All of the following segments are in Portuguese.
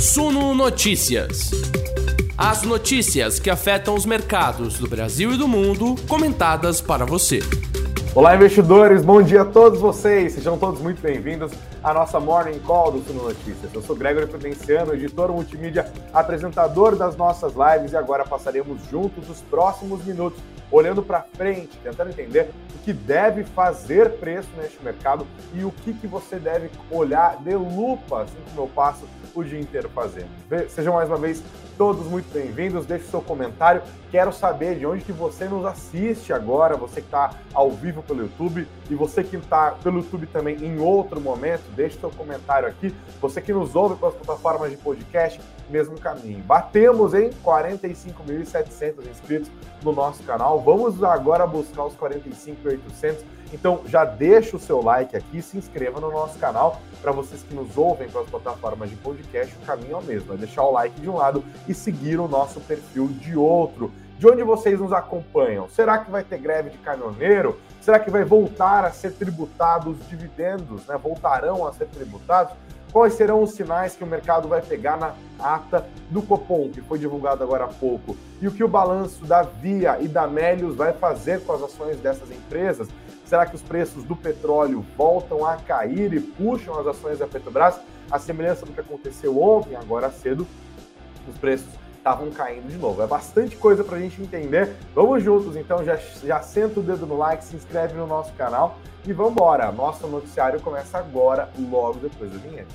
Suno Notícias. As notícias que afetam os mercados do Brasil e do mundo, comentadas para você. Olá, investidores, bom dia a todos vocês. Sejam todos muito bem-vindos à nossa Morning Call do Suno Notícias. Eu sou Gregory Prudenciano, editor multimídia, apresentador das nossas lives e agora passaremos juntos os próximos minutos olhando para frente, tentando entender o que deve fazer preço neste mercado e o que, que você deve olhar de lupa, assim como eu passo o dia inteiro fazendo. Sejam mais uma vez todos muito bem-vindos. Deixe seu comentário. Quero saber de onde que você nos assiste agora, você que está ao vivo pelo YouTube e você que está pelo YouTube também em outro momento, deixe seu comentário aqui. Você que nos ouve pelas plataformas de podcast, mesmo caminho. Batemos em 45.700 inscritos no nosso canal. Vamos agora buscar os 45.800 então já deixa o seu like aqui, se inscreva no nosso canal. Para vocês que nos ouvem pelas plataformas de podcast, o caminho é o mesmo, é deixar o like de um lado e seguir o nosso perfil de outro. De onde vocês nos acompanham? Será que vai ter greve de caminhoneiro? Será que vai voltar a ser tributados dividendos? Né? Voltarão a ser tributados? Quais serão os sinais que o mercado vai pegar na ata do Copom, que foi divulgado agora há pouco? E o que o balanço da Via e da Melius vai fazer com as ações dessas empresas? Será que os preços do petróleo voltam a cair e puxam as ações da Petrobras? A semelhança do que aconteceu ontem, agora cedo, os preços estavam caindo de novo. É bastante coisa para a gente entender. Vamos juntos, então já, já senta o dedo no like, se inscreve no nosso canal e vamos embora. Nosso noticiário começa agora, logo depois da vinheta.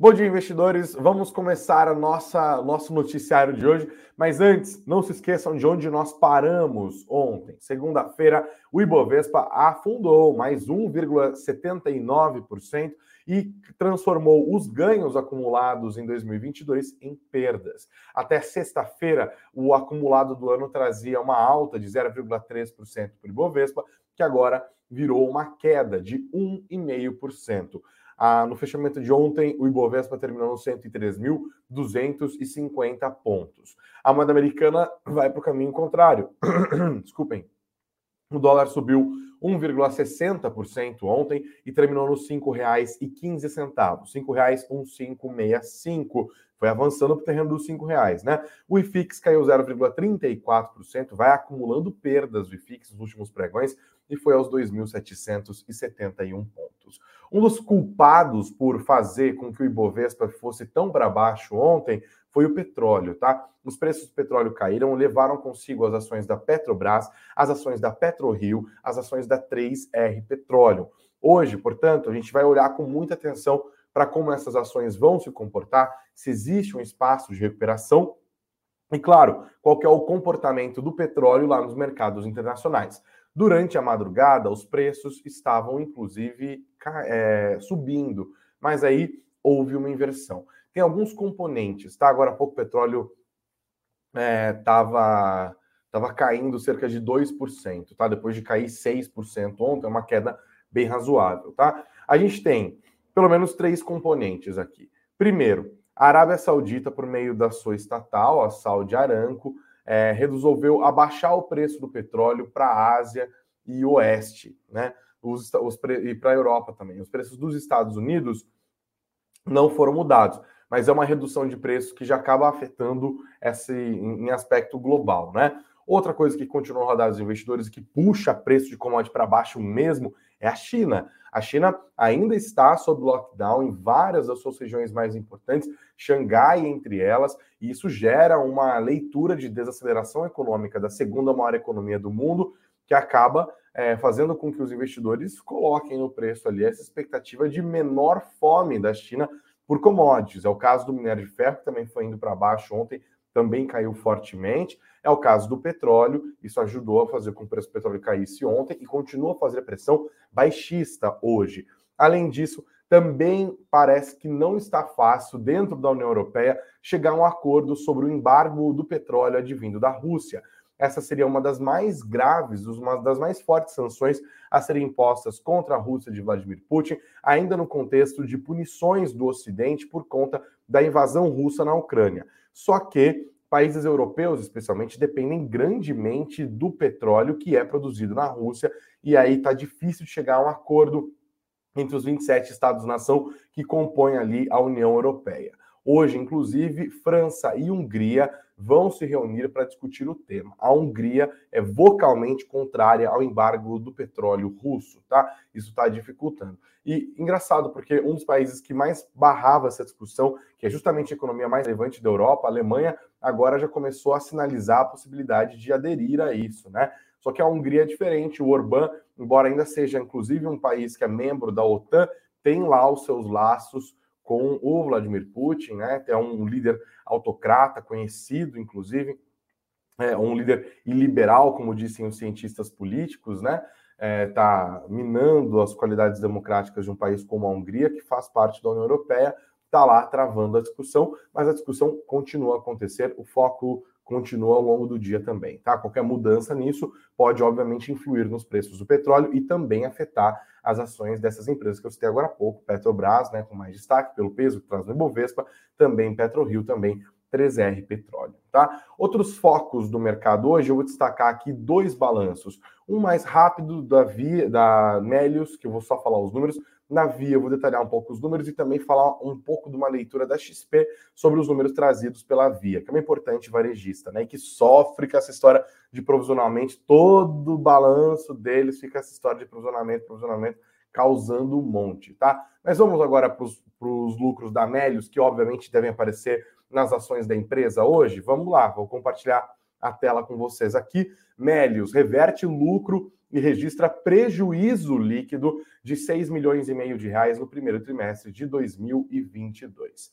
Bom dia, investidores. Vamos começar a nossa nosso noticiário de hoje, mas antes, não se esqueçam de onde nós paramos ontem. Segunda-feira, o Ibovespa afundou mais 1,79% e transformou os ganhos acumulados em 2022 em perdas. Até sexta-feira, o acumulado do ano trazia uma alta de 0,3% para o Ibovespa, que agora virou uma queda de 1,5%. Ah, no fechamento de ontem, o Ibovespa terminou nos 103.250 pontos. A moeda americana vai para o caminho contrário. Desculpem. O dólar subiu 1,60% ontem e terminou nos R$ 5,15. R$ 5,1565. Foi avançando para o terreno dos R$ reais, né? O IFIX caiu 0,34%, vai acumulando perdas do IFIX nos últimos pregões e foi aos 2.771 pontos. Um dos culpados por fazer com que o Ibovespa fosse tão para baixo ontem foi o petróleo, tá? Os preços do petróleo caíram, levaram consigo as ações da Petrobras, as ações da PetroRio, as ações da 3R Petróleo. Hoje, portanto, a gente vai olhar com muita atenção para como essas ações vão se comportar, se existe um espaço de recuperação e, claro, qual é o comportamento do petróleo lá nos mercados internacionais. Durante a madrugada, os preços estavam, inclusive, é, subindo, mas aí houve uma inversão. Tem alguns componentes, tá? Agora há pouco o petróleo estava é, tava caindo cerca de 2%, tá? Depois de cair 6% ontem, é uma queda bem razoável, tá? A gente tem pelo menos três componentes aqui. Primeiro, a Arábia Saudita, por meio da sua estatal, a Saudi Aramco, é, resolveu abaixar o preço do petróleo para a Ásia e Oeste, né? Os, os, e para a Europa também. Os preços dos Estados Unidos não foram mudados, mas é uma redução de preço que já acaba afetando esse em aspecto global, né? Outra coisa que continua a rodar os investidores e que puxa preço de commodity para baixo mesmo é a China. A China ainda está sob lockdown em várias das suas regiões mais importantes, Xangai entre elas, e isso gera uma leitura de desaceleração econômica da segunda maior economia do mundo, que acaba é, fazendo com que os investidores coloquem no preço ali essa expectativa de menor fome da China por commodities. É o caso do minério de ferro, que também foi indo para baixo ontem, também caiu fortemente. É o caso do petróleo, isso ajudou a fazer com que o preço do petróleo caísse ontem e continua a fazer pressão baixista hoje. Além disso, também parece que não está fácil, dentro da União Europeia, chegar a um acordo sobre o embargo do petróleo advindo da Rússia. Essa seria uma das mais graves, uma das mais fortes sanções a serem impostas contra a Rússia de Vladimir Putin, ainda no contexto de punições do Ocidente por conta da invasão russa na Ucrânia. Só que países europeus, especialmente, dependem grandemente do petróleo que é produzido na Rússia, e aí está difícil chegar a um acordo entre os 27 Estados-nação que compõem ali a União Europeia. Hoje, inclusive, França e Hungria vão se reunir para discutir o tema. A Hungria é vocalmente contrária ao embargo do petróleo russo, tá? Isso está dificultando. E engraçado, porque um dos países que mais barrava essa discussão, que é justamente a economia mais relevante da Europa, a Alemanha, agora já começou a sinalizar a possibilidade de aderir a isso, né? Só que a Hungria é diferente. O Orbán, embora ainda seja inclusive um país que é membro da OTAN, tem lá os seus laços com o Vladimir Putin, né? É um líder autocrata, conhecido, inclusive, é um líder iliberal, como dizem os cientistas políticos, né? Está é, minando as qualidades democráticas de um país como a Hungria, que faz parte da União Europeia, está lá travando a discussão, mas a discussão continua a acontecer, o foco continua ao longo do dia também, tá? Qualquer mudança nisso pode, obviamente, influir nos preços do petróleo e também afetar as ações dessas empresas que eu citei agora há pouco, Petrobras, né, com mais destaque pelo peso que traz no Ibovespa, também PetroRio, também 3R Petróleo, tá? Outros focos do mercado hoje, eu vou destacar aqui dois balanços. Um mais rápido da Via, da Melius, que eu vou só falar os números, na Via, eu vou detalhar um pouco os números e também falar um pouco de uma leitura da XP sobre os números trazidos pela Via, que é uma importante varejista, né? E que sofre com essa história de provisionamento, todo o balanço deles fica essa história de provisionamento, provisionamento, causando um monte, tá? Mas vamos agora para os lucros da Melius, que obviamente devem aparecer nas ações da empresa hoje. Vamos lá, vou compartilhar a tela com vocês aqui. Melius reverte lucro e registra prejuízo líquido de 6 milhões e meio de reais no primeiro trimestre de 2022.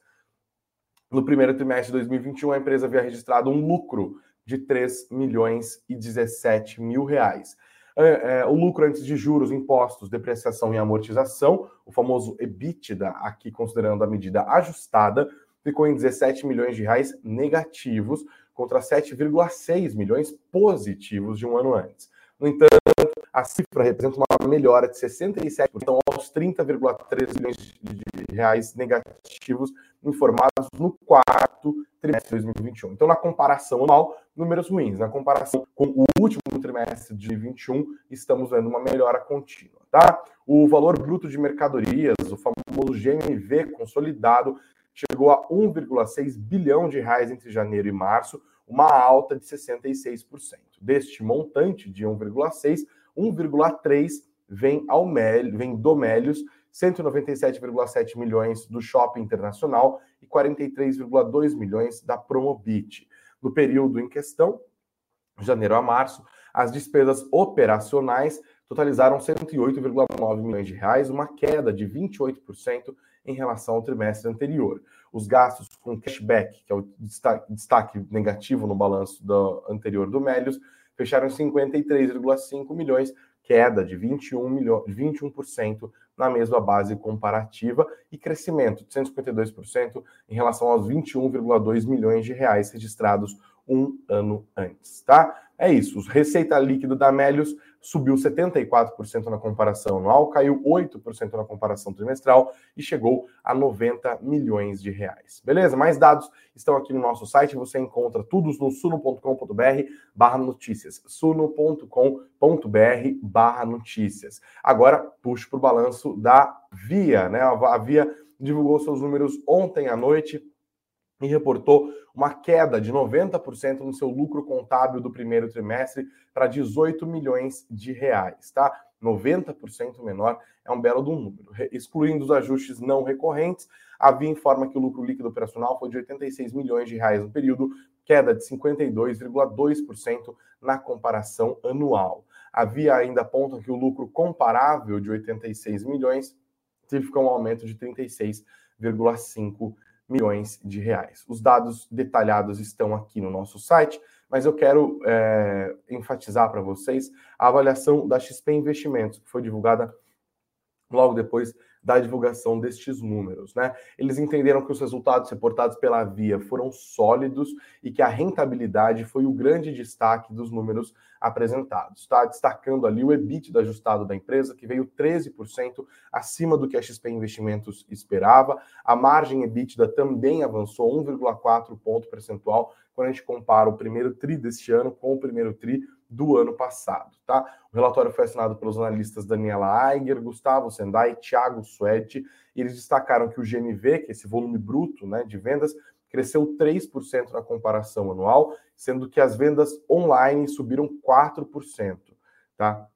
No primeiro trimestre de 2021, a empresa havia registrado um lucro de 3 milhões e 17 mil reais. É, é, o lucro antes de juros, impostos, depreciação e amortização, o famoso EBITDA, aqui considerando a medida ajustada, ficou em 17 milhões de reais negativos, contra 7,6 milhões positivos de um ano antes. No entanto, a cifra representa uma melhora de 67% aos 30,3 milhões de reais negativos informados no quarto trimestre de 2021. Então, na comparação anual, números ruins. Na comparação com o último trimestre de 2021, estamos vendo uma melhora contínua, tá? O valor bruto de mercadorias, o famoso GMV consolidado, chegou a 1,6 bilhão de reais entre janeiro e março, uma alta de 66%. Deste montante de 1,6, 1,3 vem ao Mel, vem do Melios, 197,7 milhões do Shopping Internacional e 43,2 milhões da Promobit. No período em questão, janeiro a março, as despesas operacionais totalizaram 108,9 milhões de reais, uma queda de 28% em relação ao trimestre anterior. Os gastos com cashback, que é o destaque negativo no balanço do anterior do Melios, fecharam em 53,5 milhões, queda de 21 milhões, 21% na mesma base comparativa e crescimento de 152% em relação aos 21,2 milhões de reais registrados um ano antes, tá? É isso. Receita líquida da Melius subiu 74% na comparação anual, caiu 8% na comparação trimestral e chegou a 90 milhões de reais. Beleza? Mais dados estão aqui no nosso site, você encontra tudo no suno.com.br barra notícias, suno.com.br barra notícias. Agora, puxo para o balanço da Via, né? A Via divulgou seus números ontem à noite, e reportou uma queda de 90% no seu lucro contábil do primeiro trimestre para 18 milhões de reais, tá? 90% menor é um belo do número. Excluindo os ajustes não recorrentes, a Via informa que o lucro líquido operacional foi de 86 milhões de reais no período, queda de 52,2% na comparação anual. A Via ainda aponta que o lucro comparável de 86 milhões significa um aumento de 36,5% milhões de reais. Os dados detalhados estão aqui no nosso site, mas eu quero é, enfatizar para vocês a avaliação da XP Investimentos, que foi divulgada logo depois da divulgação destes números. Né? Eles entenderam que os resultados reportados pela Via foram sólidos e que a rentabilidade foi o grande destaque dos números apresentados. Está destacando ali o EBIT ajustado da empresa, que veio 13% acima do que a XP Investimentos esperava. A margem EBITDA também avançou 1,4 ponto percentual quando a gente compara o primeiro TRI deste ano com o primeiro TRI do ano passado, tá? O relatório foi assinado pelos analistas Daniela Aiger, Gustavo Sendai Thiago Suede, e eles destacaram que o GMV, que é esse volume bruto né, de vendas, cresceu 3% na comparação anual, sendo que as vendas online subiram 4%, tá?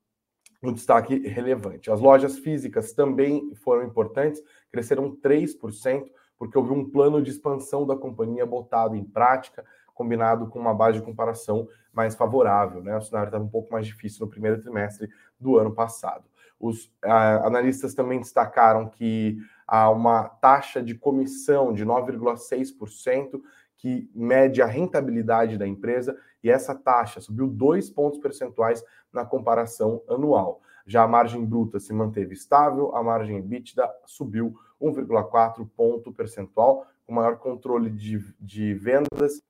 Um destaque relevante. As lojas físicas também foram importantes, cresceram 3%, porque houve um plano de expansão da companhia botado em prática, combinado com uma base de comparação mais favorável. Né? O cenário estava um pouco mais difícil no primeiro trimestre do ano passado. Os analistas também destacaram que há uma taxa de comissão de 9,6% que mede a rentabilidade da empresa e essa taxa subiu dois pontos percentuais na comparação anual. Já a margem bruta se manteve estável, a margem EBITDA subiu 1,4 ponto percentual, com maior controle de, de vendas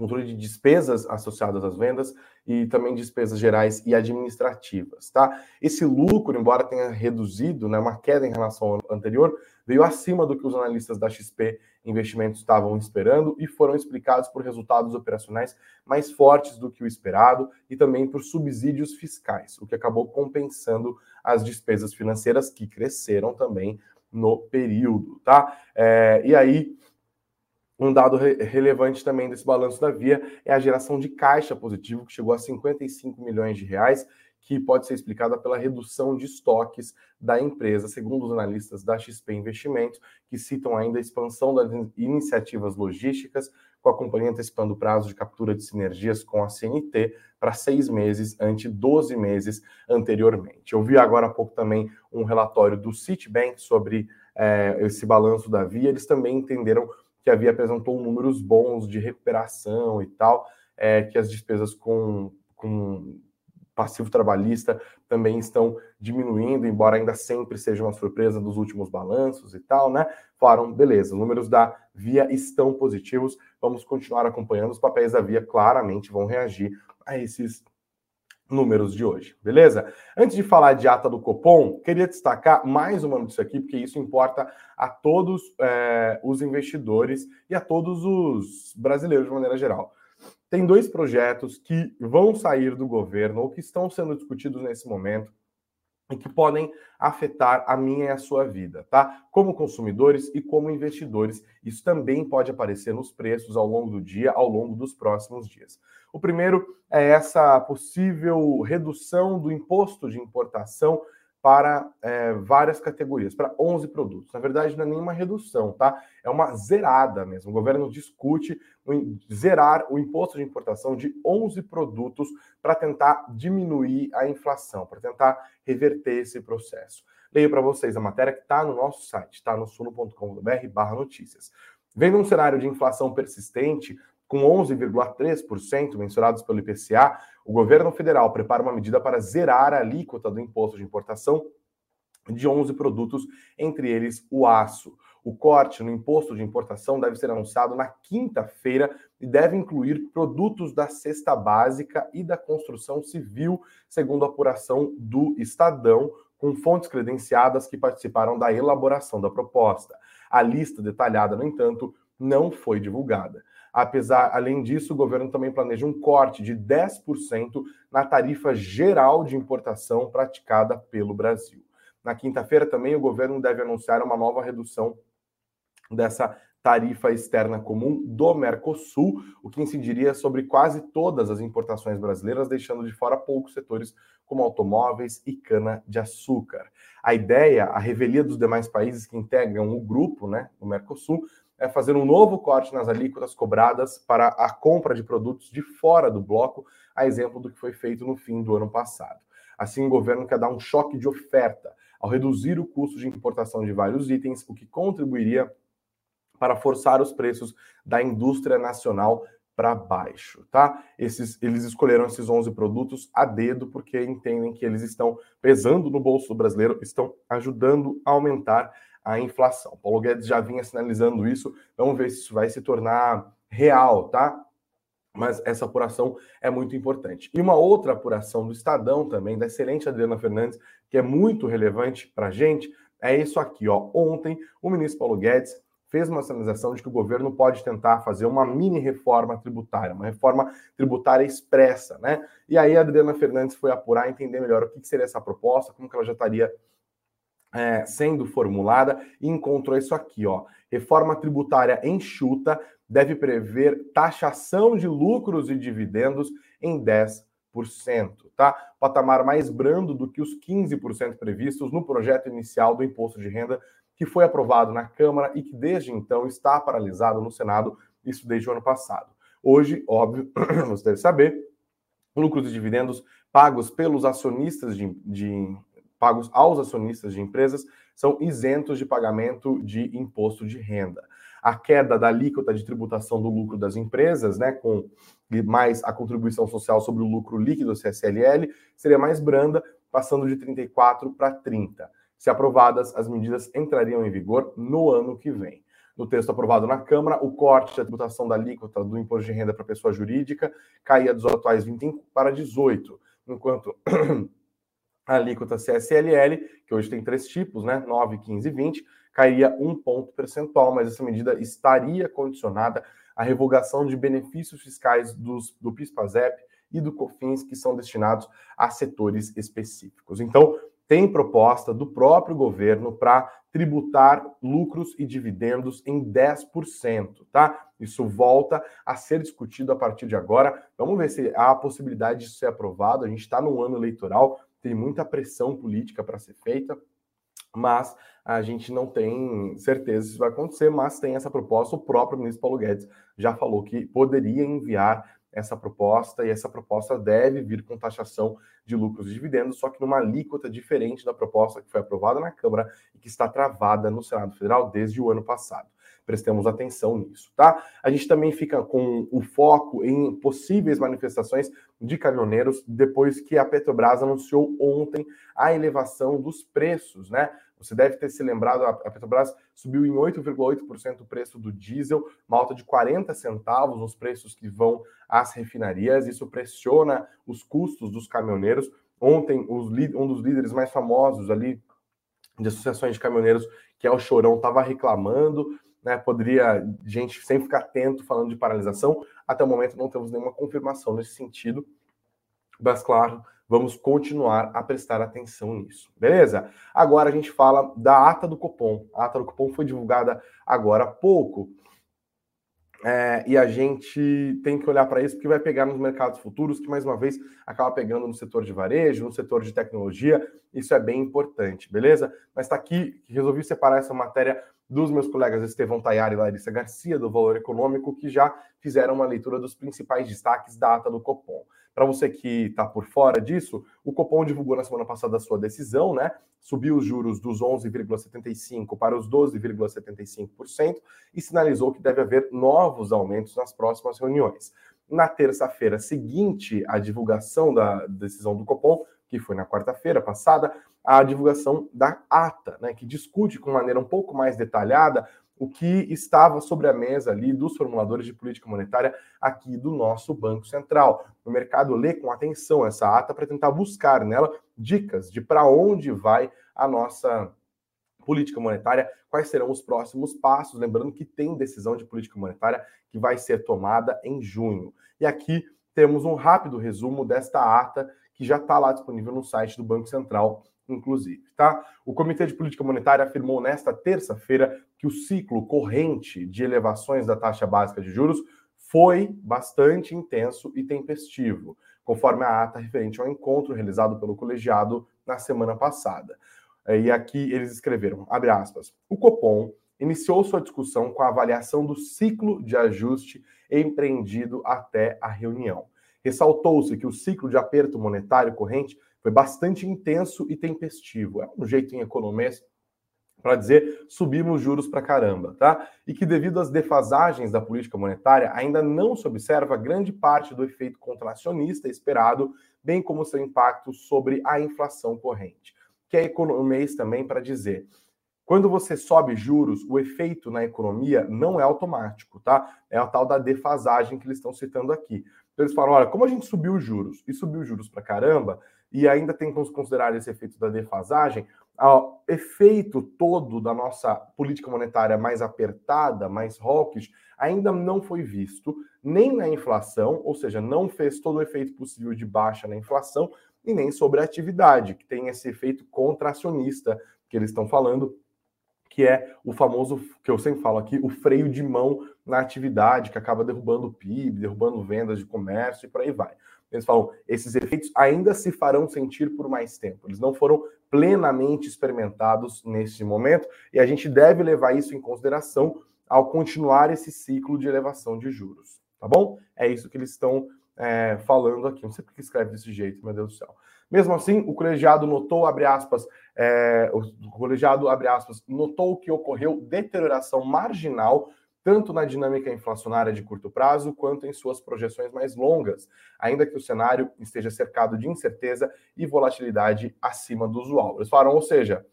controle de despesas associadas às vendas e também despesas gerais e administrativas, tá? Esse lucro, embora tenha reduzido, né, uma queda em relação ao anterior, veio acima do que os analistas da XP Investimentos estavam esperando e foram explicados por resultados operacionais mais fortes do que o esperado e também por subsídios fiscais, o que acabou compensando as despesas financeiras que cresceram também no período, tá? É, e aí um dado re relevante também desse balanço da Via é a geração de caixa positivo, que chegou a 55 milhões de reais, que pode ser explicada pela redução de estoques da empresa, segundo os analistas da XP Investimentos, que citam ainda a expansão das iniciativas logísticas, com a companhia antecipando o prazo de captura de sinergias com a CNT para seis meses, ante 12 meses anteriormente. Eu vi agora há pouco também um relatório do Citibank sobre é, esse balanço da Via, eles também entenderam que havia apresentou números bons de recuperação e tal, é, que as despesas com, com passivo trabalhista também estão diminuindo, embora ainda sempre seja uma surpresa dos últimos balanços e tal, né? Falaram, beleza, os números da Via estão positivos, vamos continuar acompanhando, os papéis da Via claramente vão reagir a esses números de hoje, beleza? Antes de falar de ata do Copom, queria destacar mais uma notícia aqui, porque isso importa a todos é, os investidores e a todos os brasileiros de maneira geral. Tem dois projetos que vão sair do governo ou que estão sendo discutidos nesse momento e que podem afetar a minha e a sua vida, tá? Como consumidores e como investidores, isso também pode aparecer nos preços ao longo do dia, ao longo dos próximos dias. O primeiro é essa possível redução do imposto de importação para é, várias categorias, para 11 produtos. Na verdade, não é nenhuma redução, tá? É uma zerada mesmo. O governo discute zerar o imposto de importação de 11 produtos para tentar diminuir a inflação, para tentar reverter esse processo. Leio para vocês a matéria que está no nosso site, está no suno.com.br notícias. Vendo um cenário de inflação persistente, com 11,3% mensurados pelo IPCA, o governo federal prepara uma medida para zerar a alíquota do imposto de importação de 11 produtos, entre eles o aço. O corte no imposto de importação deve ser anunciado na quinta-feira e deve incluir produtos da cesta básica e da construção civil, segundo a apuração do Estadão, com fontes credenciadas que participaram da elaboração da proposta. A lista detalhada, no entanto, não foi divulgada. Apesar, além disso, o governo também planeja um corte de 10% na tarifa geral de importação praticada pelo Brasil. Na quinta-feira também o governo deve anunciar uma nova redução dessa tarifa externa comum do Mercosul, o que incidiria sobre quase todas as importações brasileiras, deixando de fora poucos setores como automóveis e cana-de-açúcar. A ideia, a revelia dos demais países que integram o grupo, né, o Mercosul, é fazer um novo corte nas alíquotas cobradas para a compra de produtos de fora do bloco, a exemplo do que foi feito no fim do ano passado. Assim, o governo quer dar um choque de oferta ao reduzir o custo de importação de vários itens, o que contribuiria para forçar os preços da indústria nacional para baixo, tá? Esses, eles escolheram esses 11 produtos a dedo porque entendem que eles estão pesando no bolso brasileiro, estão ajudando a aumentar a inflação. Paulo Guedes já vinha sinalizando isso, vamos ver se isso vai se tornar real, tá? Mas essa apuração é muito importante. E uma outra apuração do Estadão também, da excelente Adriana Fernandes, que é muito relevante para a gente, é isso aqui, ó. Ontem, o ministro Paulo Guedes fez uma sinalização de que o governo pode tentar fazer uma mini reforma tributária, uma reforma tributária expressa, né? E aí a Adriana Fernandes foi apurar, entender melhor o que seria essa proposta, como que ela já estaria é, sendo formulada e encontrou isso aqui, ó. Reforma tributária enxuta deve prever taxação de lucros e dividendos em 10%, tá? Patamar mais brando do que os 15% previstos no projeto inicial do imposto de renda que foi aprovado na Câmara e que desde então está paralisado no Senado, isso desde o ano passado. Hoje, óbvio, você deve saber, lucros e dividendos pagos pelos acionistas de, de pagos aos acionistas de empresas são isentos de pagamento de imposto de renda. A queda da alíquota de tributação do lucro das empresas, né, com mais a contribuição social sobre o lucro líquido CSLL, seria mais branda, passando de 34 para 30. Se aprovadas, as medidas entrariam em vigor no ano que vem. No texto aprovado na Câmara, o corte da tributação da alíquota do imposto de renda para pessoa jurídica caía dos atuais 25 para 18, enquanto a alíquota CSLL, que hoje tem três tipos, né, 9, 15 e 20, cairia um ponto percentual, mas essa medida estaria condicionada à revogação de benefícios fiscais dos, do PIS-PASEP e do COFINS que são destinados a setores específicos. Então, tem proposta do próprio governo para tributar lucros e dividendos em 10%, tá? Isso volta a ser discutido a partir de agora. Vamos ver se há a possibilidade de ser aprovado. A gente está num ano eleitoral, tem muita pressão política para ser feita, mas a gente não tem certeza se isso vai acontecer, mas tem essa proposta. O próprio ministro Paulo Guedes já falou que poderia enviar essa proposta, e essa proposta deve vir com taxação de lucros e dividendos, só que numa alíquota diferente da proposta que foi aprovada na Câmara e que está travada no Senado Federal desde o ano passado. Prestemos atenção nisso, tá? A gente também fica com o foco em possíveis manifestações de caminhoneiros depois que a Petrobras anunciou ontem a elevação dos preços, né? Você deve ter se lembrado, a Petrobras subiu em 8,8% o preço do diesel, uma alta de 40 centavos nos preços que vão às refinarias. Isso pressiona os custos dos caminhoneiros. Ontem, um dos líderes mais famosos ali de associações de caminhoneiros, que é o Chorão, estava reclamando, né? Poderia gente sem ficar atento falando de paralisação. Até o momento não temos nenhuma confirmação nesse sentido. Mas claro, vamos continuar a prestar atenção nisso, beleza? Agora a gente fala da ata do Copom. A ata do Copom foi divulgada agora há pouco. É, e a gente tem que olhar para isso porque vai pegar nos mercados futuros, que mais uma vez acaba pegando no setor de varejo, no setor de tecnologia. Isso é bem importante, beleza? Mas está aqui, resolvi separar essa matéria dos meus colegas Estevão Tayari e Larissa Garcia, do Valor Econômico, que já fizeram uma leitura dos principais destaques da ata do Copom. Para você que está por fora disso, o Copom divulgou na semana passada a sua decisão, né? Subiu os juros dos 11,75% para os 12,75% e sinalizou que deve haver novos aumentos nas próximas reuniões. Na terça-feira seguinte à divulgação da decisão do Copom, que foi na quarta-feira passada, a divulgação da ata, né, que discute com maneira um pouco mais detalhada o que estava sobre a mesa ali dos formuladores de política monetária aqui do nosso Banco Central. O mercado lê com atenção essa ata para tentar buscar nela dicas de para onde vai a nossa política monetária, quais serão os próximos passos. Lembrando que tem decisão de política monetária que vai ser tomada em junho. E aqui temos um rápido resumo desta ata que já está lá disponível no site do Banco Central inclusive, tá? O Comitê de Política Monetária afirmou nesta terça-feira que o ciclo corrente de elevações da taxa básica de juros foi bastante intenso e tempestivo, conforme a ata referente ao encontro realizado pelo colegiado na semana passada. E aqui eles escreveram, abre aspas, o Copom iniciou sua discussão com a avaliação do ciclo de ajuste empreendido até a reunião. Ressaltou-se que o ciclo de aperto monetário corrente foi bastante intenso e tempestivo. É um jeito em economês para dizer subimos juros para caramba, tá? E que devido às defasagens da política monetária, ainda não se observa grande parte do efeito contracionista esperado, bem como seu impacto sobre a inflação corrente. Que é economês também para dizer, quando você sobe juros, o efeito na economia não é automático, tá? É a tal da defasagem que eles estão citando aqui. Então eles falam, olha, como a gente subiu os juros e subiu juros para caramba, e ainda tem que considerar esse efeito da defasagem, o efeito todo da nossa política monetária mais apertada, mais hawkish, ainda não foi visto nem na inflação, ou seja, não fez todo o efeito possível de baixa na inflação, e nem sobre a atividade, que tem esse efeito contracionista que eles estão falando, que é o famoso, que eu sempre falo aqui, o freio de mão na atividade, que acaba derrubando o PIB, derrubando vendas de comércio e por aí vai. Eles falam, esses efeitos ainda se farão sentir por mais tempo. Eles não foram plenamente experimentados neste momento e a gente deve levar isso em consideração ao continuar esse ciclo de elevação de juros, tá bom? É isso que eles estão é, falando aqui. Não sei porque escreve desse jeito, meu Deus do céu. Mesmo assim, o colegiado notou, abre aspas, é, o colegiado, abre aspas, notou que ocorreu deterioração marginal tanto na dinâmica inflacionária de curto prazo quanto em suas projeções mais longas, ainda que o cenário esteja cercado de incerteza e volatilidade acima do usual. Eles falaram, ou seja,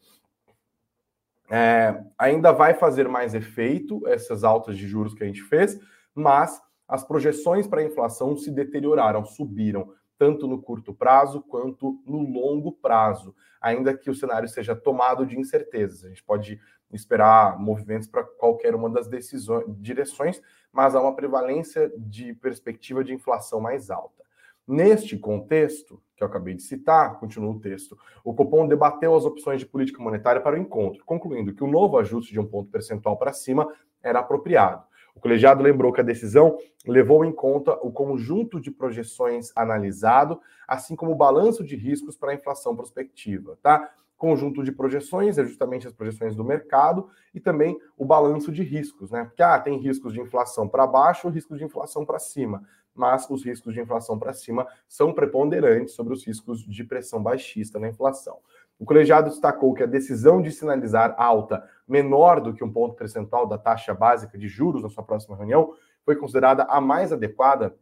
é, ainda vai fazer mais efeito essas altas de juros que a gente fez, mas as projeções para a inflação se deterioraram, subiram, tanto no curto prazo quanto no longo prazo, ainda que o cenário seja tomado de incertezas. A gente pode esperar movimentos para qualquer uma das decisões, direções, mas há uma prevalência de perspectiva de inflação mais alta. Neste contexto, que eu acabei de citar, continua o texto, o Copom debateu as opções de política monetária para o encontro, concluindo que o novo ajuste de um ponto percentual para cima era apropriado. O colegiado lembrou que a decisão levou em conta o conjunto de projeções analisado, assim como o balanço de riscos para a inflação prospectiva, tá? Conjunto de projeções, é justamente as projeções do mercado, e também o balanço de riscos, né? Porque ah, tem riscos de inflação para baixo, riscos de inflação para cima, mas os riscos de inflação para cima são preponderantes sobre os riscos de pressão baixista na inflação. O colegiado destacou que a decisão de sinalizar alta menor do que um ponto percentual da taxa básica de juros na sua próxima reunião foi considerada a mais adequada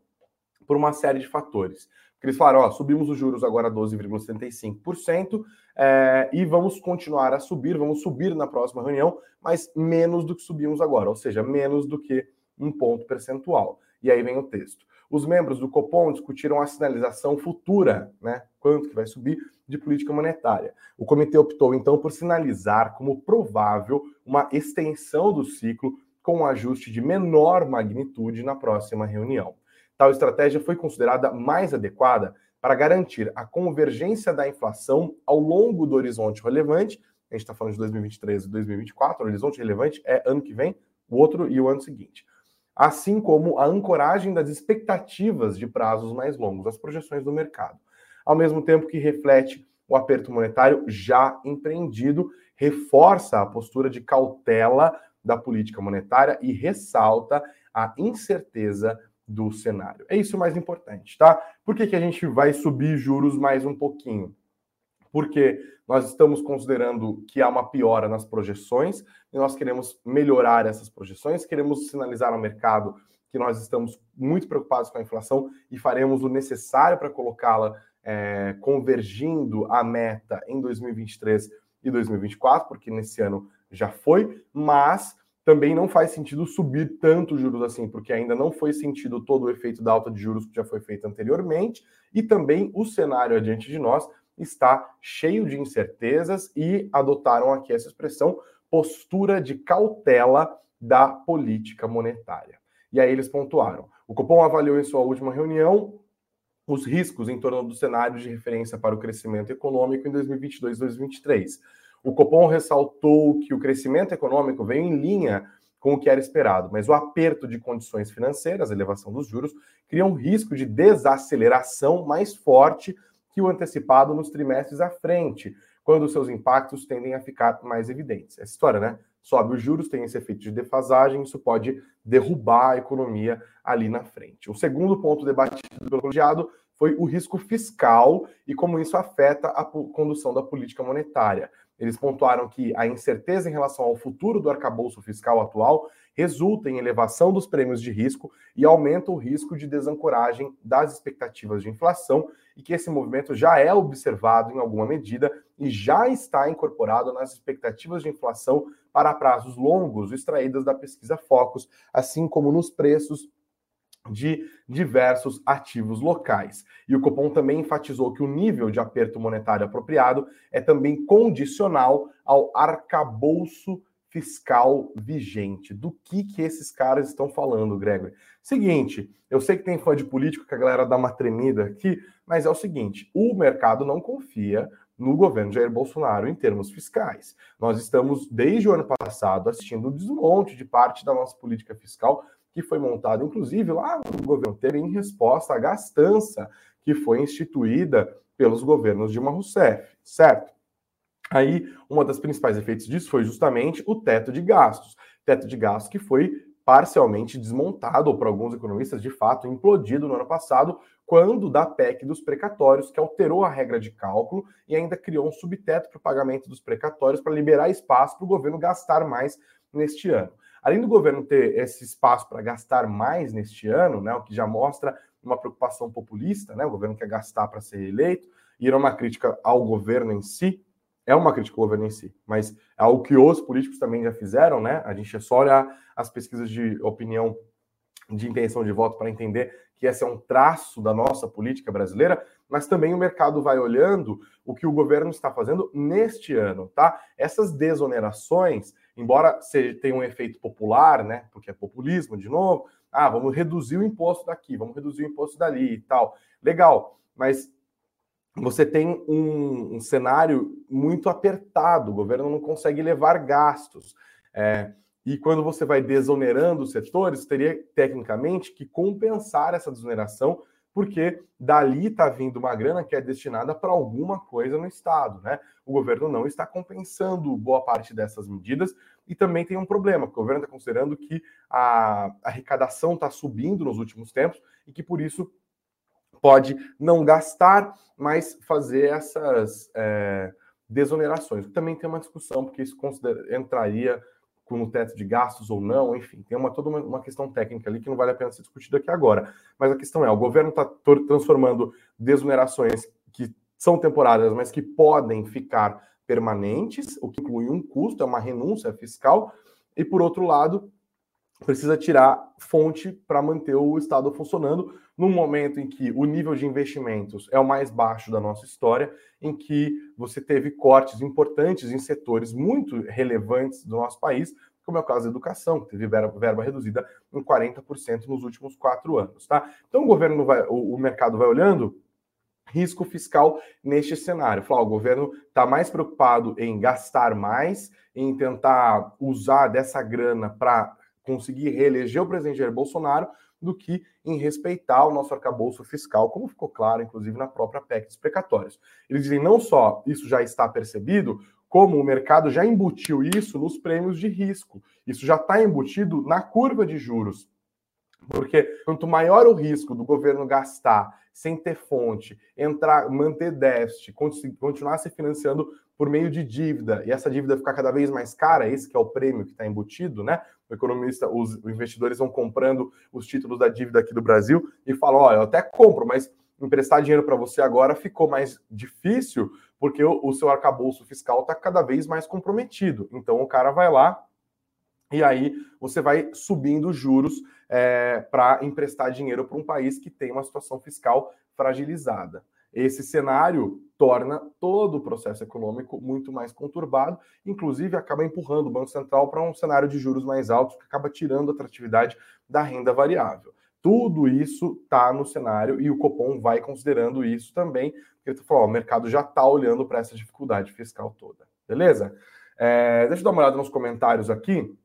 por uma série de fatores. Porque eles falaram, ó, subimos os juros agora a 12,75% é, e vamos continuar a subir, vamos subir na próxima reunião, mas menos do que subimos agora, ou seja, menos do que um ponto percentual. E aí vem o texto. Os membros do Copom discutiram a sinalização futura, né? Quanto que vai subir de política monetária. O comitê optou então por sinalizar como provável uma extensão do ciclo com um ajuste de menor magnitude na próxima reunião. Tal estratégia foi considerada mais adequada para garantir a convergência da inflação ao longo do horizonte relevante. A gente está falando de 2023 e 2024, o horizonte relevante é ano que vem, o outro e o ano seguinte assim como a ancoragem das expectativas de prazos mais longos, as projeções do mercado. Ao mesmo tempo que reflete o aperto monetário já empreendido, reforça a postura de cautela da política monetária e ressalta a incerteza do cenário. É isso o mais importante, tá? Por que, que a gente vai subir juros mais um pouquinho? Porque nós estamos considerando que há uma piora nas projeções e nós queremos melhorar essas projeções, queremos sinalizar ao mercado que nós estamos muito preocupados com a inflação e faremos o necessário para colocá-la é, convergindo à meta em 2023 e 2024, porque nesse ano já foi, mas também não faz sentido subir tanto juros assim, porque ainda não foi sentido todo o efeito da alta de juros que já foi feito anteriormente, e também o cenário adiante de nós está cheio de incertezas e adotaram aqui essa expressão postura de cautela da política monetária. E aí eles pontuaram. O Copom avaliou em sua última reunião os riscos em torno do cenário de referência para o crescimento econômico em 2022 e 2023. O Copom ressaltou que o crescimento econômico veio em linha com o que era esperado, mas o aperto de condições financeiras, a elevação dos juros, cria um risco de desaceleração mais forte que o antecipado nos trimestres à frente, quando seus impactos tendem a ficar mais evidentes. Essa história, né? Sobe os juros, tem esse efeito de defasagem, isso pode derrubar a economia ali na frente. O segundo ponto debatido pelo colegiado foi o risco fiscal e como isso afeta a condução da política monetária. Eles pontuaram que a incerteza em relação ao futuro do arcabouço fiscal atual resulta em elevação dos prêmios de risco e aumenta o risco de desancoragem das expectativas de inflação e que esse movimento já é observado em alguma medida e já está incorporado nas expectativas de inflação para prazos longos extraídas da pesquisa Focus, assim como nos preços de diversos ativos locais. E o Copom também enfatizou que o nível de aperto monetário apropriado é também condicional ao arcabouço fiscal vigente. Do que que esses caras estão falando, Gregory? Seguinte, eu sei que tem fã de político que a galera dá uma tremida aqui, mas é o seguinte, o mercado não confia no governo Jair Bolsonaro em termos fiscais. Nós estamos, desde o ano passado, assistindo o desmonte de parte da nossa política fiscal que foi montada, inclusive, lá no governo Temer, em resposta à gastança que foi instituída pelos governos Dilma Rousseff, certo? Aí, uma das principais efeitos disso foi justamente o teto de gastos. Teto de gastos que foi parcialmente desmontado, ou para alguns economistas, de fato, implodido no ano passado, quando da PEC dos precatórios, que alterou a regra de cálculo e ainda criou um subteto para o pagamento dos precatórios para liberar espaço para o governo gastar mais neste ano. Além do governo ter esse espaço para gastar mais neste ano, né, o que já mostra uma preocupação populista, né, o governo quer gastar para ser eleito, e era uma crítica ao governo em si, é uma crítica ao governo em si, mas é algo que os políticos também já fizeram, né? A gente é só olhar as pesquisas de opinião de intenção de voto para entender que esse é um traço da nossa política brasileira, mas também o mercado vai olhando o que o governo está fazendo neste ano, tá? Essas desonerações, embora tenham um efeito popular, né? Porque é populismo de novo, ah, vamos reduzir o imposto daqui, vamos reduzir o imposto dali e tal. Legal, mas você tem um, um cenário muito apertado, o governo não consegue levar gastos. É, e quando você vai desonerando os setores, teria tecnicamente que compensar essa desoneração, porque dali está vindo uma grana que é destinada para alguma coisa no Estado. Né? O governo não está compensando boa parte dessas medidas e também tem um problema, porque o governo está considerando que a arrecadação está subindo nos últimos tempos e que por isso pode não gastar, mas fazer essas é, desonerações. Também tem uma discussão, porque isso entraria como teto de gastos ou não, enfim, tem uma, toda uma, uma, questão técnica ali que não vale a pena ser discutida aqui agora. Mas a questão é, o governo está transformando desonerações que são temporárias, mas que podem ficar permanentes, o que inclui um custo, é uma renúncia fiscal, e por outro lado, precisa tirar fonte para manter o Estado funcionando, num momento em que o nível de investimentos é o mais baixo da nossa história, em que você teve cortes importantes em setores muito relevantes do nosso país, como é o caso da educação, que teve verba, verba reduzida em 40% nos últimos quatro anos. Tá? Então o governo vai, o, o mercado vai olhando risco fiscal neste cenário. Falar, o governo está mais preocupado em gastar mais, em tentar usar dessa grana para conseguir reeleger o presidente Jair Bolsonaro do que em respeitar o nosso arcabouço fiscal, como ficou claro, inclusive, na própria PEC dos precatórios. Eles dizem não só isso já está percebido, como o mercado já embutiu isso nos prêmios de risco. Isso já está embutido na curva de juros. Porque quanto maior o risco do governo gastar sem ter fonte, entrar, manter déficit, continuar se financiando por meio de dívida, e essa dívida ficar cada vez mais cara, esse que é o prêmio que está embutido, né? O economista, os, investidores vão comprando os títulos da dívida aqui do Brasil e falam: olha, eu até compro, mas emprestar dinheiro para você agora ficou mais difícil porque o, seu arcabouço fiscal está cada vez mais comprometido. Então o cara vai lá e aí você vai subindo os juros é, para emprestar dinheiro para um país que tem uma situação fiscal fragilizada. Esse cenário torna todo o processo econômico muito mais conturbado, inclusive acaba empurrando o Banco Central para um cenário de juros mais altos, que acaba tirando a atratividade da renda variável. Tudo isso está no cenário e o Copom vai considerando isso também, porque ele falou, o mercado já está olhando para essa dificuldade fiscal toda. Beleza? É, deixa eu dar uma olhada nos comentários aqui,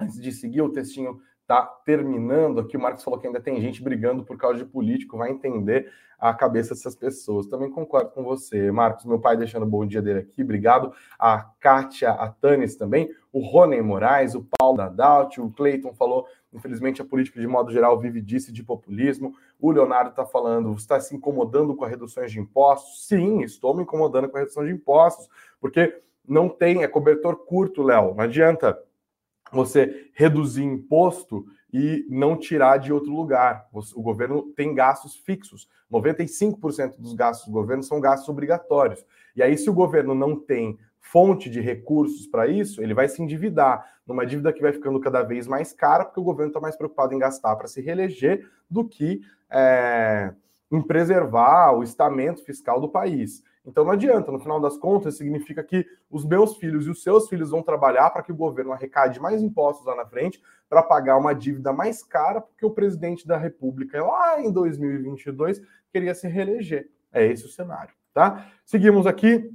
antes de seguir o textinho tá terminando aqui. O Marcos falou que ainda tem gente brigando por causa de político, vai entender a cabeça dessas pessoas. Também concordo com você, Marcos. Meu pai deixando o bom dia dele aqui, obrigado. A Kátia, a Tanis também, o Rony Moraes, o Paulo Dadalt, o Cleiton falou, infelizmente a política de modo geral vive disso de populismo. O Leonardo está falando, está se incomodando com as reduções de impostos? Sim, estou me incomodando com a redução de impostos, porque não tem, é cobertor curto, Léo. Não adianta você reduzir imposto e não tirar de outro lugar. O governo tem gastos fixos. 95% dos gastos do governo são gastos obrigatórios. E aí, se o governo não tem fonte de recursos para isso, ele vai se endividar, numa dívida que vai ficando cada vez mais cara, porque o governo está mais preocupado em gastar para se reeleger do que é, em preservar o estamento fiscal do país. Então não adianta, no final das contas, significa que os meus filhos e os seus filhos vão trabalhar para que o governo arrecade mais impostos lá na frente para pagar uma dívida mais cara, porque o presidente da República, lá em 2022, queria se reeleger. É esse o cenário, tá? Seguimos aqui.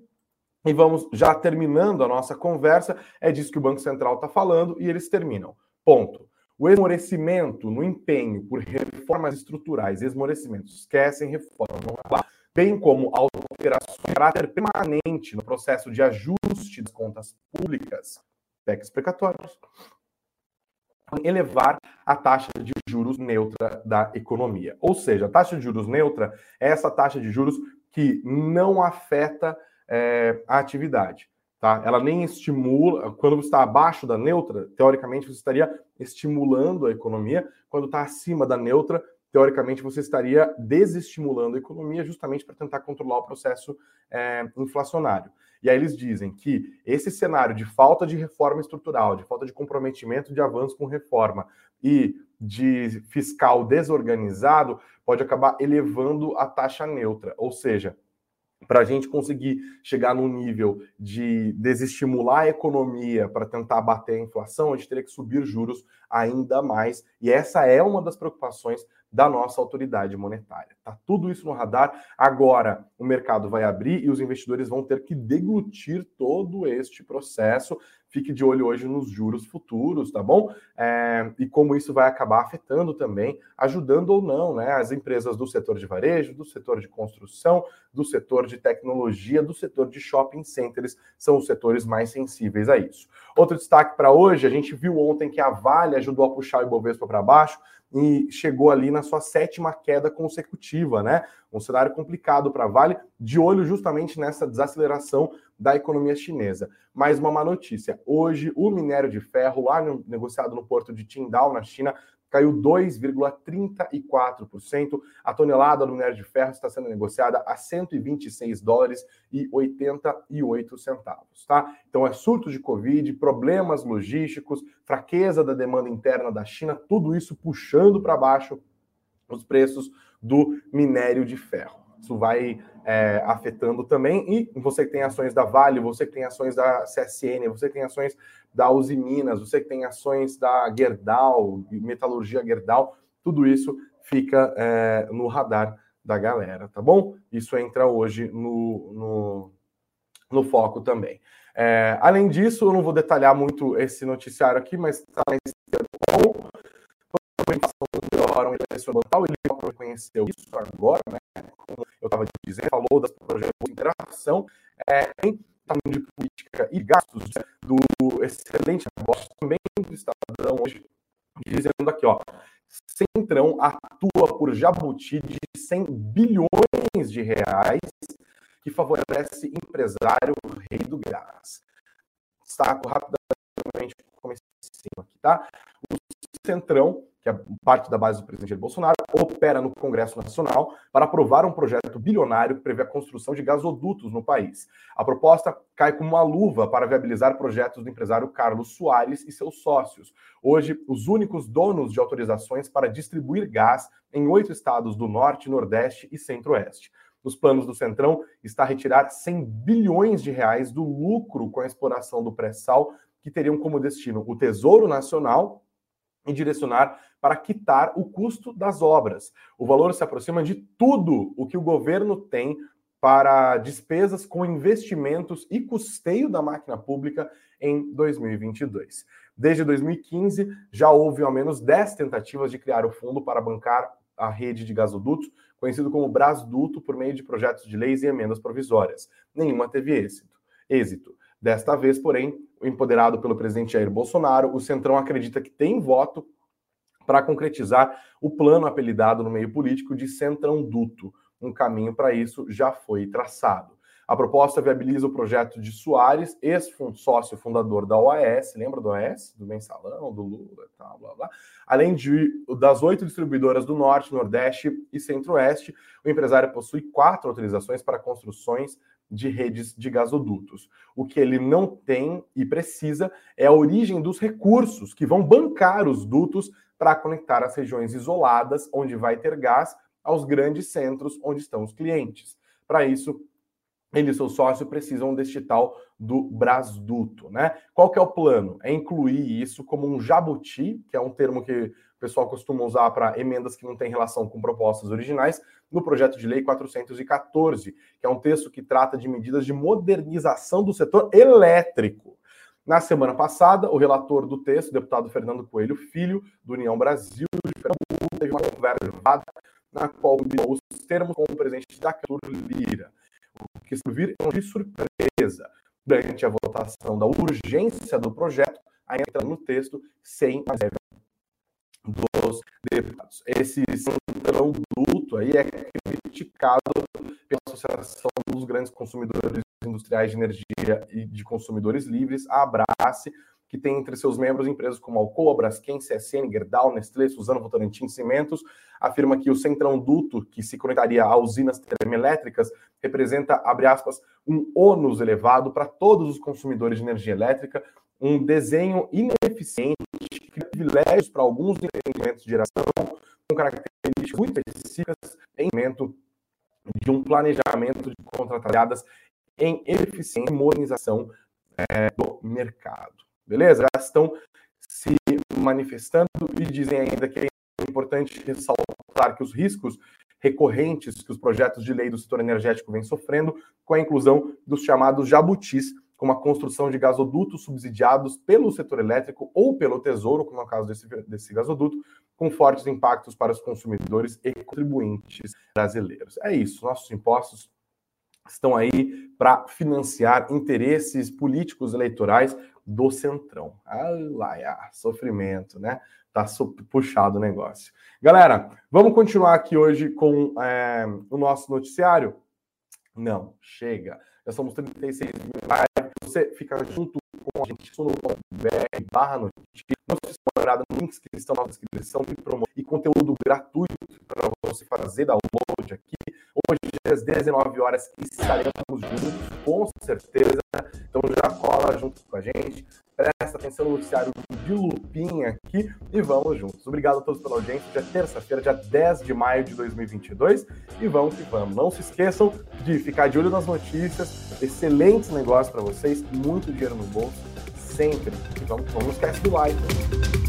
E vamos já terminando a nossa conversa. É disso que o Banco Central está falando e eles terminam. Ponto. O esmorecimento no empenho por reformas estruturais, esmorecimento, esquecem reforma, não é lá bem como alterações de caráter permanente no processo de ajuste das contas públicas, PECs precatórios, elevar a taxa de juros neutra da economia. Ou seja, a taxa de juros neutra é essa taxa de juros que não afeta é, a atividade. Tá? Ela nem estimula, quando está abaixo da neutra, teoricamente você estaria estimulando a economia, quando está acima da neutra, teoricamente, você estaria desestimulando a economia justamente para tentar controlar o processo é, inflacionário. E aí eles dizem que esse cenário de falta de reforma estrutural, de falta de comprometimento de avanço com reforma e de fiscal desorganizado pode acabar elevando a taxa neutra, ou seja, para a gente conseguir chegar num nível de desestimular a economia para tentar bater a inflação, a gente teria que subir juros ainda mais. E essa é uma das preocupações da nossa autoridade monetária. Tá tudo isso no radar. Agora o mercado vai abrir e os investidores vão ter que deglutir todo este processo. Fique de olho hoje nos juros futuros, tá bom? É, e como isso vai acabar afetando também, ajudando ou não, né? As empresas do setor de varejo, do setor de construção, do setor de tecnologia, do setor de shopping centers, são os setores mais sensíveis a isso. Outro destaque para hoje, a gente viu ontem que a Vale ajudou a puxar o Ibovespa para baixo e chegou ali na sua sétima queda consecutiva, né? Um cenário complicado para a Vale, de olho justamente nessa desaceleração da economia chinesa. Mais uma má notícia: hoje o minério de ferro, lá negociado no porto de Qingdao, na China, caiu 2,34%. A tonelada do minério de ferro está sendo negociada a 126 dólares e 88 centavos, tá? Então é surto de Covid, problemas logísticos, fraqueza da demanda interna da China, tudo isso puxando para baixo os preços do minério de ferro. Isso vai é, afetando também. E você que tem ações da Vale, você que tem ações da CSN, você que tem ações da Uzi Minas, você que tem ações da Gerdau, Metalurgia Gerdau, tudo isso fica é, no radar da galera, tá bom? Isso entra hoje no, no, no foco também. É, além disso, eu não vou detalhar muito esse noticiário aqui, mas está com melhoram ele reconheceu isso agora, né? Como eu estava dizendo, falou das projetos de interação é, em tamanho de política e gastos do excelente negócio também do Estadão hoje, dizendo aqui, ó, Centrão atua por jabuti de 100 bilhões de reais que favorece empresário rei do gás. Destaco rapidamente como aqui, tá? O Centrão que é parte da base do presidente Jair Bolsonaro, opera no Congresso Nacional para aprovar um projeto bilionário que prevê a construção de gasodutos no país. A proposta cai como uma luva para viabilizar projetos do empresário Carlos Soares e seus sócios, hoje os únicos donos de autorizações para distribuir gás em oito estados do Norte, Nordeste e Centro-Oeste. Nos planos do Centrão está retirar 100 bilhões de reais do lucro com a exploração do pré-sal, que teriam como destino o Tesouro Nacional e direcionar para quitar o custo das obras. O valor se aproxima de tudo o que o governo tem para despesas com investimentos e custeio da máquina pública em 2022. Desde 2015, já houve ao menos 10 tentativas de criar o fundo para bancar a rede de gasodutos, conhecido como Brasduto, por meio de projetos de leis e emendas provisórias. Nenhuma teve êxito. êxito. Desta vez, porém, empoderado pelo presidente Jair Bolsonaro, o Centrão acredita que tem voto para concretizar o plano apelidado no meio político de Centrão Duto. Um caminho para isso já foi traçado. A proposta viabiliza o projeto de Soares, ex-sócio fundador da OAS, lembra do OAS? Do Mensalão, do Lula e tal, blá blá. Além de, das oito distribuidoras do Norte, Nordeste e Centro-Oeste, o empresário possui quatro autorizações para construções de redes de gasodutos. O que ele não tem e precisa é a origem dos recursos que vão bancar os dutos para conectar as regiões isoladas, onde vai ter gás, aos grandes centros onde estão os clientes. Para isso, ele e seu sócio precisam deste tal do Brasduto, né? Qual que é o plano? É incluir isso como um jabuti, que é um termo que o pessoal costuma usar para emendas que não têm relação com propostas originais, no projeto de lei 414, que é um texto que trata de medidas de modernização do setor elétrico. Na semana passada, o relator do texto, deputado Fernando Coelho Filho, do União Brasil teve uma conversa na qual os termos com o presidente da Câmara Lira que vir é de surpresa durante a votação da urgência do projeto, a entrar no texto sem a dos deputados. Esse centrão duto aí é criticado pela Associação dos Grandes Consumidores Industriais de Energia e de Consumidores Livres, a Abrace, que tem entre seus membros empresas como Alcoa, Braskem, CSN, Gerdau, Nestlé, Suzano Votorantim Cimentos, afirma que o centrão duto que se conectaria a usinas termoelétricas representa, abre aspas, um ônus elevado para todos os consumidores de energia elétrica, um desenho ineficiente, privilégios para alguns empreendimentos de geração, com características muito específicas em momento de um planejamento de contratadas em eficiência e modernização é, do mercado. Beleza? Já estão se manifestando e dizem ainda que é importante ressaltar que os riscos recorrentes que os projetos de lei do setor energético vêm sofrendo com a inclusão dos chamados jabutis, como a construção de gasodutos subsidiados pelo setor elétrico ou pelo Tesouro, como é o caso desse, desse gasoduto, com fortes impactos para os consumidores e contribuintes brasileiros. É isso, nossos impostos estão aí para financiar interesses políticos eleitorais do Centrão. Ah, lá, sofrimento, né? Tá puxado o negócio. Galera, vamos continuar aqui hoje com é, o nosso noticiário? Não, chega. Já somos 36 mil. Você fica junto com a gente no BR barra notícia. Não se nos links que estão na descrição e, e conteúdo gratuito para você fazer download aqui. Hoje, às 19 horas, estaremos juntos, com certeza. Então já cola junto com a gente. Presta atenção no noticiário de Lupinha aqui e vamos juntos. Obrigado a todos pela audiência. Dia terça-feira, dia 10 de maio de 2022. E vamos que vamos. Não se esqueçam de ficar de olho nas notícias. Excelentes negócios para vocês. Muito dinheiro no bolso. Sempre. E vamos, não esquece do like.